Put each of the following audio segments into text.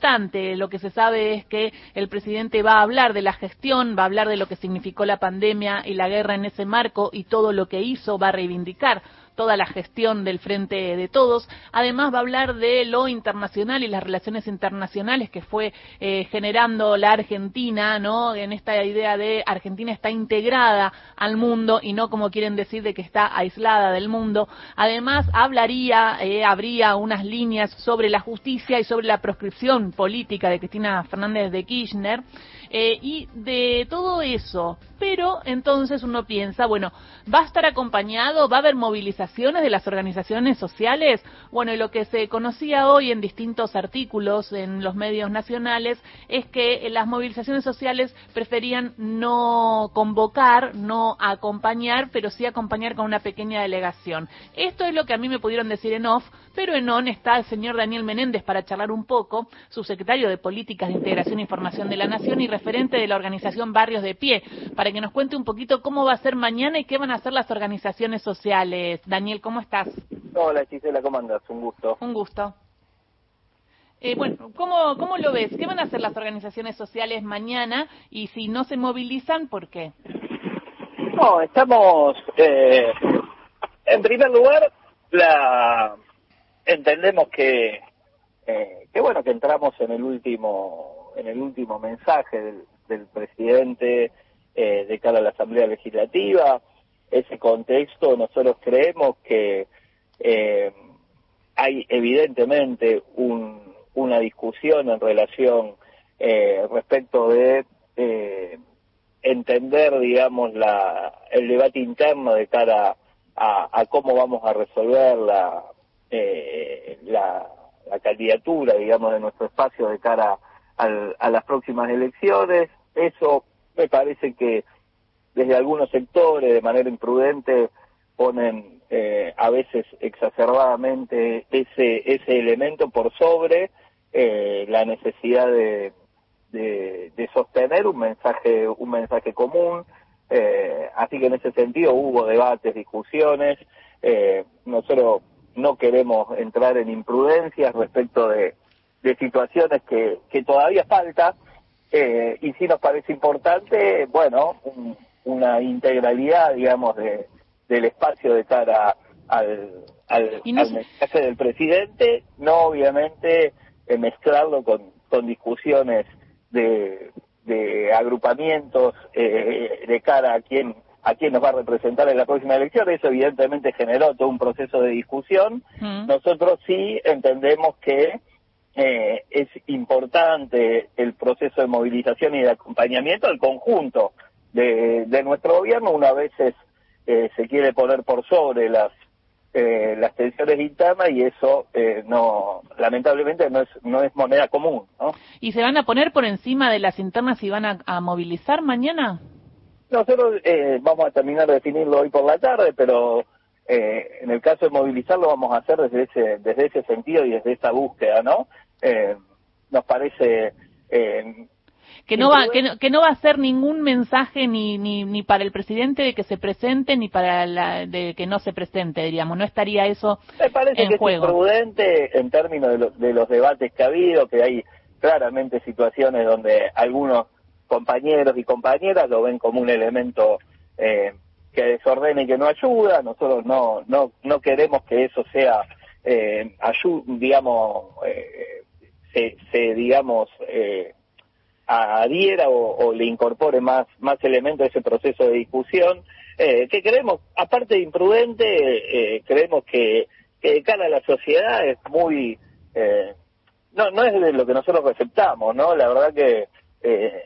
obstante, lo que se sabe es que el presidente va a hablar de la gestión, va a hablar de lo que significó la pandemia y la guerra en ese marco y todo lo que hizo, va a reivindicar toda la gestión del Frente de Todos. Además va a hablar de lo internacional y las relaciones internacionales que fue eh, generando la Argentina, ¿no? En esta idea de Argentina está integrada al mundo y no como quieren decir de que está aislada del mundo. Además hablaría, eh, habría unas líneas sobre la justicia y sobre la proscripción política de Cristina Fernández de Kirchner. Eh, y de todo eso, pero entonces uno piensa, bueno, ¿va a estar acompañado? ¿Va a haber de las organizaciones sociales? Bueno, y lo que se conocía hoy en distintos artículos en los medios nacionales es que las movilizaciones sociales preferían no convocar, no acompañar, pero sí acompañar con una pequeña delegación. Esto es lo que a mí me pudieron decir en off, pero en on está el señor Daniel Menéndez para charlar un poco, subsecretario de Políticas de Integración e Información de la Nación y referente de la organización Barrios de Pie, para que nos cuente un poquito cómo va a ser mañana y qué van a hacer las organizaciones sociales. Daniel, ¿cómo estás? Hola Gisela, ¿cómo andas? Un gusto. Un gusto. Eh, bueno, ¿cómo, ¿cómo lo ves? ¿Qué van a hacer las organizaciones sociales mañana? Y si no se movilizan, ¿por qué? No, estamos, eh, en primer lugar, la entendemos que, eh, que bueno, que entramos en el último en el último mensaje del, del presidente eh, de cara a la Asamblea Legislativa. Ese contexto, nosotros creemos que eh, hay evidentemente un, una discusión en relación eh, respecto de eh, entender, digamos, la, el debate interno de cara a, a cómo vamos a resolver la, eh, la, la candidatura, digamos, de nuestro espacio de cara a a las próximas elecciones. Eso me parece que desde algunos sectores, de manera imprudente, ponen eh, a veces exacerbadamente ese, ese elemento por sobre eh, la necesidad de, de, sostener un mensaje, un mensaje común. Eh, así que en ese sentido hubo debates, discusiones. Eh, nosotros no queremos entrar en imprudencias respecto de, de situaciones que, que todavía falta eh, y sí nos parece importante, bueno, una integralidad, digamos, de, del espacio de cara al, al, mensaje del presidente, no obviamente eh, mezclarlo con, con discusiones de, de agrupamientos eh, de cara a quién a quién nos va a representar en la próxima elección. Eso evidentemente generó todo un proceso de discusión. Mm. Nosotros sí entendemos que eh, es importante el proceso de movilización y de acompañamiento al conjunto de, de nuestro gobierno. Una vez eh, se quiere poner por sobre las eh, las tensiones internas y eso eh, no lamentablemente no es no es moneda común ¿no? y se van a poner por encima de las internas y van a, a movilizar mañana nosotros eh, vamos a terminar de definirlo hoy por la tarde pero eh, en el caso de movilizarlo vamos a hacer desde ese, desde ese sentido y desde esa búsqueda, ¿no? Eh, nos parece... Que no va que no, que no va a ser ningún mensaje ni, ni ni para el presidente de que se presente ni para la de que no se presente diríamos no estaría eso me parece que juego. es prudente en términos de, lo, de los debates que ha habido que hay claramente situaciones donde algunos compañeros y compañeras lo ven como un elemento eh, que desordene y que no ayuda. Nosotros no, no, no queremos que eso sea, eh, digamos, eh, se, se, digamos, eh, adhiera o, o, le incorpore más, más elementos a ese proceso de discusión. Eh, que creemos, aparte de imprudente, eh, creemos que, que de cara a la sociedad es muy, eh, no, no es de lo que nosotros receptamos, ¿no? La verdad que eh,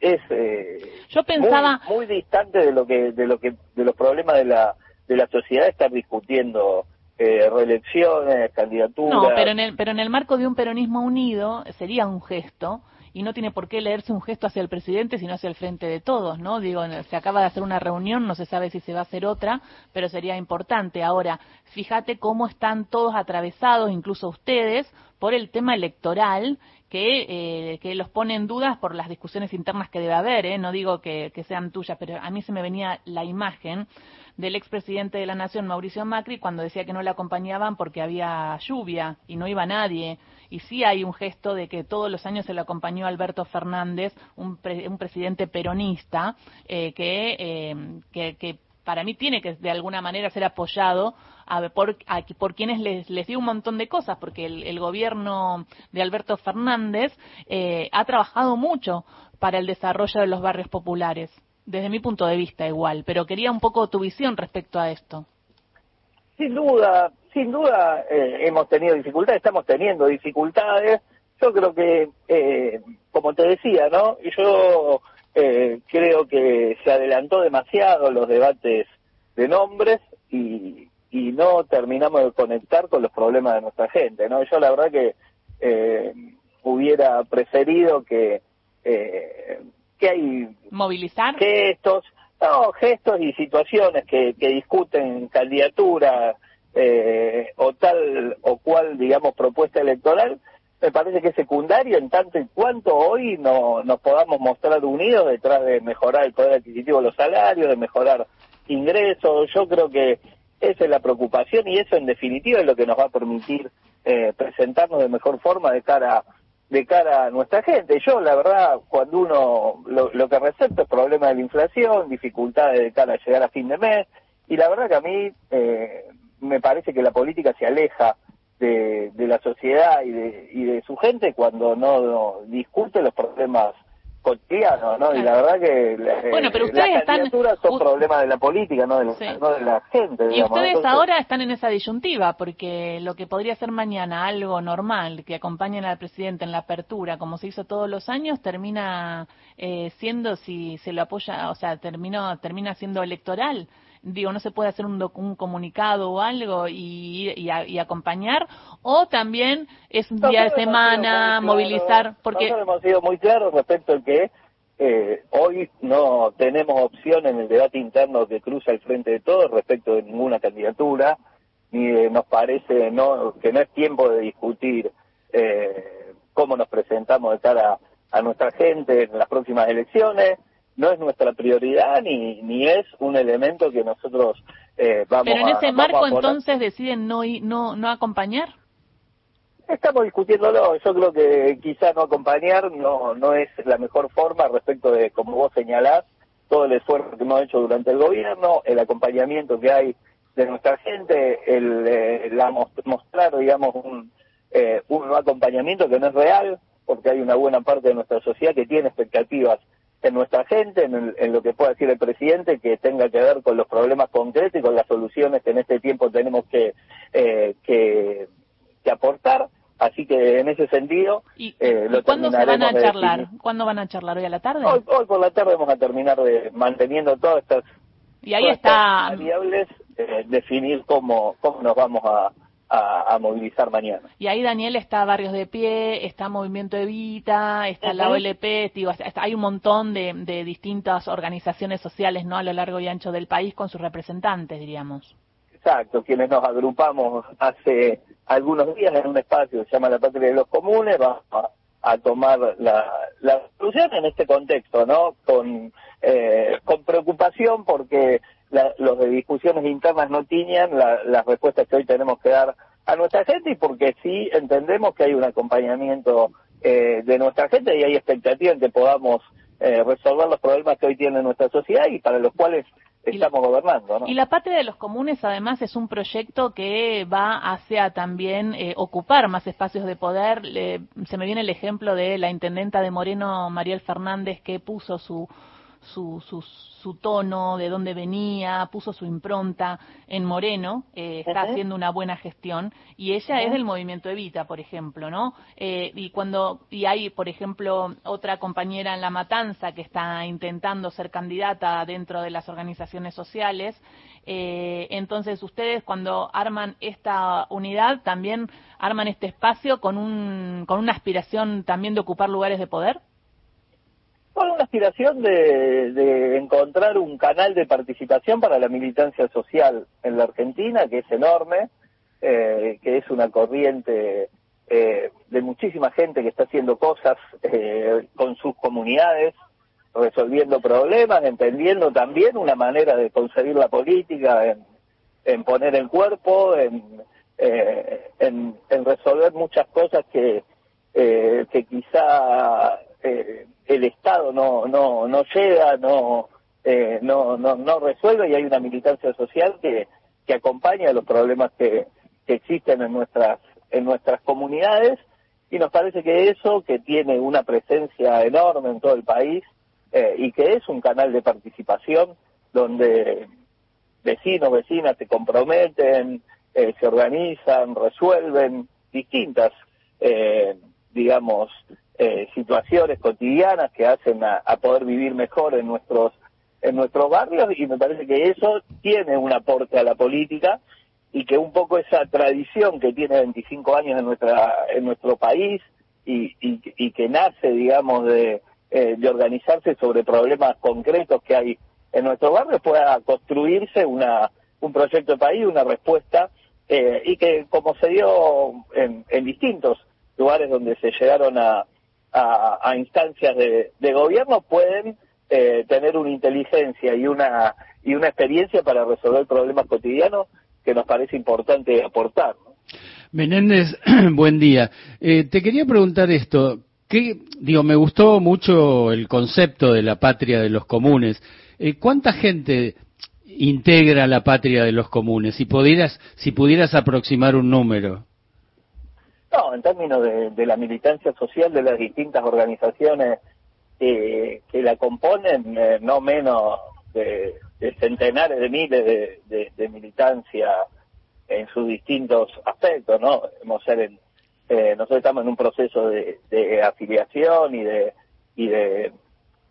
es eh, yo pensaba muy, muy, distante de lo que de lo que de los problemas de la de la sociedad estar discutiendo eh, reelecciones candidaturas no pero en el pero en el marco de un peronismo unido sería un gesto y no tiene por qué leerse un gesto hacia el presidente, sino hacia el frente de todos, ¿no? Digo, se acaba de hacer una reunión, no se sabe si se va a hacer otra, pero sería importante. Ahora, fíjate cómo están todos atravesados, incluso ustedes, por el tema electoral que, eh, que los pone en dudas por las discusiones internas que debe haber, ¿eh? no digo que, sean tuyas, pero a mí se me venía la imagen del expresidente de la Nación, Mauricio Macri, cuando decía que no le acompañaban porque había lluvia y no iba nadie. Y sí hay un gesto de que todos los años se le acompañó Alberto Fernández, un, un presidente peronista, eh, que, eh, que, que para mí tiene que de alguna manera ser apoyado a, por, a, por quienes les, les, dio un montón de cosas, porque el, el gobierno de Alberto Fernández eh, ha trabajado mucho para el desarrollo de los barrios populares, desde mi punto de vista igual, pero quería un poco tu visión respecto a esto. Sin duda, sin duda eh, hemos tenido dificultades, estamos teniendo dificultades. Yo creo que, eh, como te decía, ¿no? Yo eh, creo que se adelantó demasiado los debates de nombres y, y, no terminamos de conectar con los problemas de nuestra gente, ¿no? Yo la verdad que eh, hubiera preferido que eh, que hay movilizar gestos, no gestos y situaciones que, que discuten candidatura eh, o tal o cual digamos propuesta electoral me parece que es secundario en tanto y cuanto hoy no, nos podamos mostrar unidos detrás de mejorar el poder adquisitivo de los salarios, de mejorar ingresos. Yo creo que esa es la preocupación y eso en definitiva es lo que nos va a permitir eh, presentarnos de mejor forma de cara de cara a nuestra gente. Yo, la verdad, cuando uno lo, que recepta es problema de la inflación, dificultades de cara a llegar a fin de mes, y la verdad que a mí eh, me parece que la política se aleja de, de la sociedad y de, y de su gente cuando no, no discute los problemas cotidianos, ¿no? Claro. Y la verdad que bueno, pero ustedes las están son problemas de la política, no de la, sí. no de la gente. Y ustedes Entonces, ahora están en esa disyuntiva, porque lo que podría ser mañana algo normal, que acompañen al presidente en la apertura, como se hizo todos los años, termina eh, siendo, si se lo apoya, o sea, terminó, termina siendo electoral digo, no se puede hacer un, un comunicado o algo y, y, a, y, acompañar, o también es un día de semana, movilizar, claro, porque... Nosotros hemos sido muy claros respecto al que eh, hoy no tenemos opción en el debate interno que cruza el frente de todos respecto de ninguna candidatura, ni de, nos parece no que no es tiempo de discutir eh, cómo nos presentamos de cara a, a nuestra gente en las próximas elecciones, no es nuestra prioridad ni, ni es un elemento que nosotros eh, vamos Pero en ese a, marco entonces deciden no, no, no acompañar. Estamos discutiéndolo. Yo creo que quizá no acompañar no, no es la mejor forma respecto de, como vos señalás, todo el esfuerzo que hemos hecho durante el gobierno, el acompañamiento que hay de nuestra gente, el, eh, la mostrar, digamos, un, eh, un acompañamiento que no es real, porque hay una buena parte de nuestra sociedad que tiene expectativas en nuestra gente, en, el, en, lo que pueda decir el presidente, que tenga que ver con los problemas concretos y con las soluciones que en este tiempo tenemos que, eh, que, que aportar. Así que en ese sentido, ¿Y, eh, lo ¿y cuándo se van a charlar? Definir. ¿Cuándo van a charlar? ¿Hoy a la tarde? Hoy, hoy, por la tarde vamos a terminar de manteniendo todas estas, y ahí está variables, eh, definir cómo, cómo nos vamos a, a, a, movilizar mañana. Y ahí, Daniel, está Barrios de Pie, está Movimiento Evita, está uh -huh. la OLP, digo, está, hay un montón de, de, distintas organizaciones sociales ¿no? a lo largo y ancho del país con sus representantes, diríamos. Exacto, quienes nos agrupamos hace algunos días en un espacio que se llama La Patria de los Comunes, vamos a, a tomar la, la solución en este contexto, ¿no? Con, eh, con preocupación porque la, los de discusiones internas no tiñan la, las respuestas que hoy tenemos que dar a nuestra gente y porque sí entendemos que hay un acompañamiento eh, de nuestra gente y hay expectativa en que podamos eh, resolver los problemas que hoy tiene nuestra sociedad y para los cuales estamos y, gobernando. ¿no? Y la Patria de los Comunes, además, es un proyecto que va hacia también eh, ocupar más espacios de poder. Le, se me viene el ejemplo de la intendenta de Moreno, Mariel Fernández, que puso su su, su, su tono, de dónde venía, puso su impronta en Moreno, eh, está uh -huh. haciendo una buena gestión y ella uh -huh. es del movimiento Evita, por ejemplo, ¿no? Eh, y cuando y hay, por ejemplo, otra compañera en La Matanza que está intentando ser candidata dentro de las organizaciones sociales, eh, entonces ustedes cuando arman esta unidad también arman este espacio con un con una aspiración también de ocupar lugares de poder con una aspiración de, encontrar un canal de participación para la militancia social en la Argentina, que es enorme, eh, que es una corriente eh, de muchísima gente que está haciendo cosas eh, con sus comunidades, resolviendo problemas, entendiendo también una manera de concebir la política, en, poner el cuerpo, en, eh, en, resolver muchas cosas que, que quizá el Estado no, no, no llega, no, no, no, no resuelve y hay una militancia social que, que acompaña los problemas que, que existen en nuestras en nuestras comunidades. Y nos parece que eso, que tiene una presencia enorme en todo el país eh, y que es un canal de participación donde vecinos, vecinas se comprometen, eh, se organizan, resuelven distintas, eh, digamos, situaciones cotidianas que hacen a, poder vivir mejor en nuestros en nuestros barrios y me parece que eso tiene un aporte a la política y que un poco esa tradición que tiene 25 años en nuestra en nuestro país y, y, que nace digamos de, eh, de organizarse sobre problemas concretos que hay en nuestro barrio pueda construirse una un proyecto de país una respuesta eh, y que como se dio en, en distintos lugares donde se llegaron a, a, instancias de, de, gobierno pueden eh, tener una inteligencia y una y una experiencia para resolver problemas cotidianos que nos parece importante aportar. Menéndez, buen día. Eh, te quería preguntar esto. ¿Qué, digo, me gustó mucho el concepto de la patria de los comunes. Eh, ¿Cuánta gente integra la patria de los comunes? Si pudieras, si pudieras aproximar un número. No, en términos de, la militancia social de las distintas organizaciones que la componen, eh, no menos de de centenares de miles de, de, militancia en sus distintos aspectos, ¿no? ser eh, nosotros estamos en un proceso de, de, afiliación y de, y de,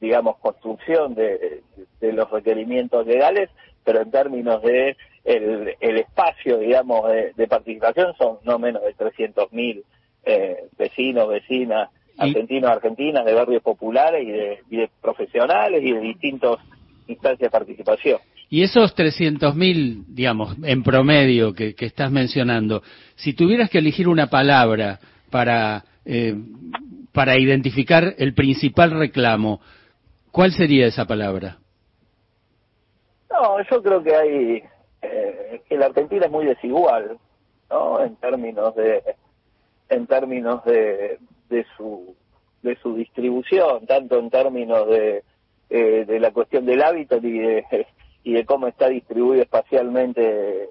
digamos, construcción de, de, los requerimientos legales, pero en términos de el, el espacio, digamos, de, participación son no menos de 300.000 eh, vecinos, vecinas, argentinos, argentinas, de barrios populares y de, y de profesionales y de distintos instancia de participación. Y esos 300.000, digamos, en promedio que, estás mencionando, si tuvieras que elegir una palabra para, eh, para identificar el principal reclamo, ¿cuál sería esa palabra? No, yo creo que hay, eh, que la Argentina es muy desigual, ¿no? En términos de, en términos de, de su, de su distribución, tanto en términos de, eh, de la cuestión del hábitat y de, y de cómo está distribuido espacialmente eh,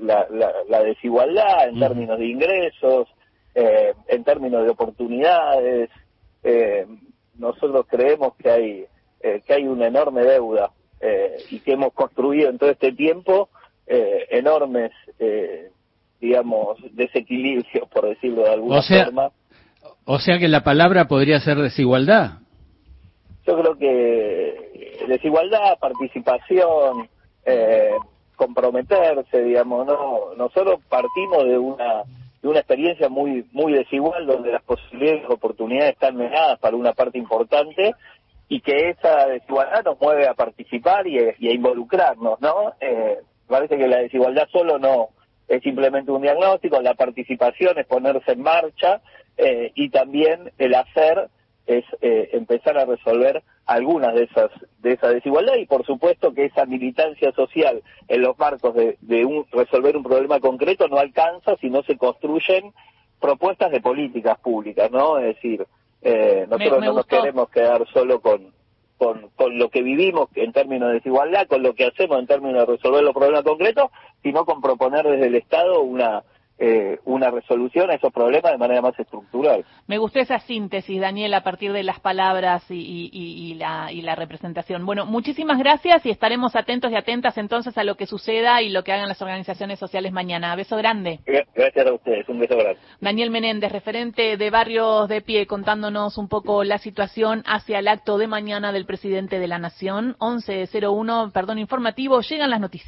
la, la, desigualdad en términos de ingresos, eh, en términos de oportunidades. nosotros creemos que hay que hay una enorme deuda y que hemos construido en todo este tiempo enormes, digamos, desequilibrios, por decirlo de alguna forma. O sea que la palabra podría ser desigualdad yo creo que desigualdad, participación, eh, comprometerse, digamos, no, nosotros partimos de una de una experiencia muy muy desigual donde las posibilidades y oportunidades están negadas para una parte importante y que esa desigualdad nos mueve a participar y, a involucrarnos, ¿no? Eh, parece que la desigualdad solo no es simplemente un diagnóstico, la participación es ponerse en marcha eh, y también el hacer es eh, empezar a resolver algunas de esas de esa desigualdad y por supuesto que esa militancia social en los marcos de, un, resolver un problema concreto no alcanza si no se construyen propuestas de políticas públicas, ¿no? Es decir, eh, nosotros no nos queremos quedar solo con, con, con lo que vivimos en términos de desigualdad, con lo que hacemos en términos de resolver los problemas concretos, sino con proponer desde el Estado una eh, una resolución a esos problemas de manera más estructural. Me gustó esa síntesis, Daniel, a partir de las palabras y, la, y la representación. Bueno, muchísimas gracias y estaremos atentos y atentas entonces a lo que suceda y lo que hagan las organizaciones sociales mañana. Beso grande. Gracias a ustedes, un beso grande. Daniel Menéndez, referente de Barrios de Pie, contándonos un poco la situación hacia el acto de mañana del presidente de la Nación. 11.01, perdón, informativo, llegan las noticias.